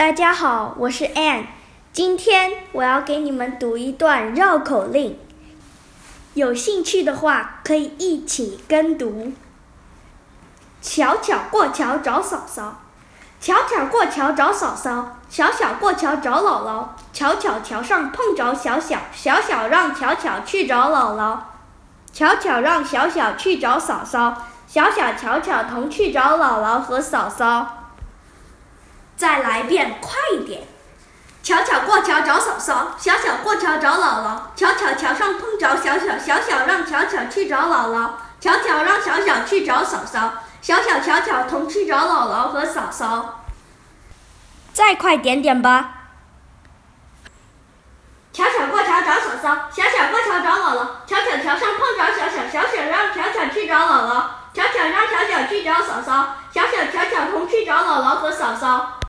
大家好，我是 Ann，今天我要给你们读一段绕口令，有兴趣的话可以一起跟读。巧巧过桥找嫂嫂，巧巧过桥找嫂嫂，小小过桥找姥姥，巧巧桥上碰着小小，小小让巧巧去找姥姥，巧巧让小小去找嫂嫂，小小巧巧同去找姥姥和嫂嫂。再来一遍，快一点！巧巧过桥找嫂嫂，小小过桥找姥姥，巧巧桥上碰着小小，小小让巧巧去找姥姥，巧巧让小小去找嫂嫂，小小巧巧同去找姥姥和嫂嫂。再快点点吧！巧巧过桥找嫂嫂，小小过桥找姥姥，巧巧桥上碰着小小，小小让巧巧去找姥姥，巧巧让小小去找嫂嫂，小小巧巧同去找姥姥和嫂嫂。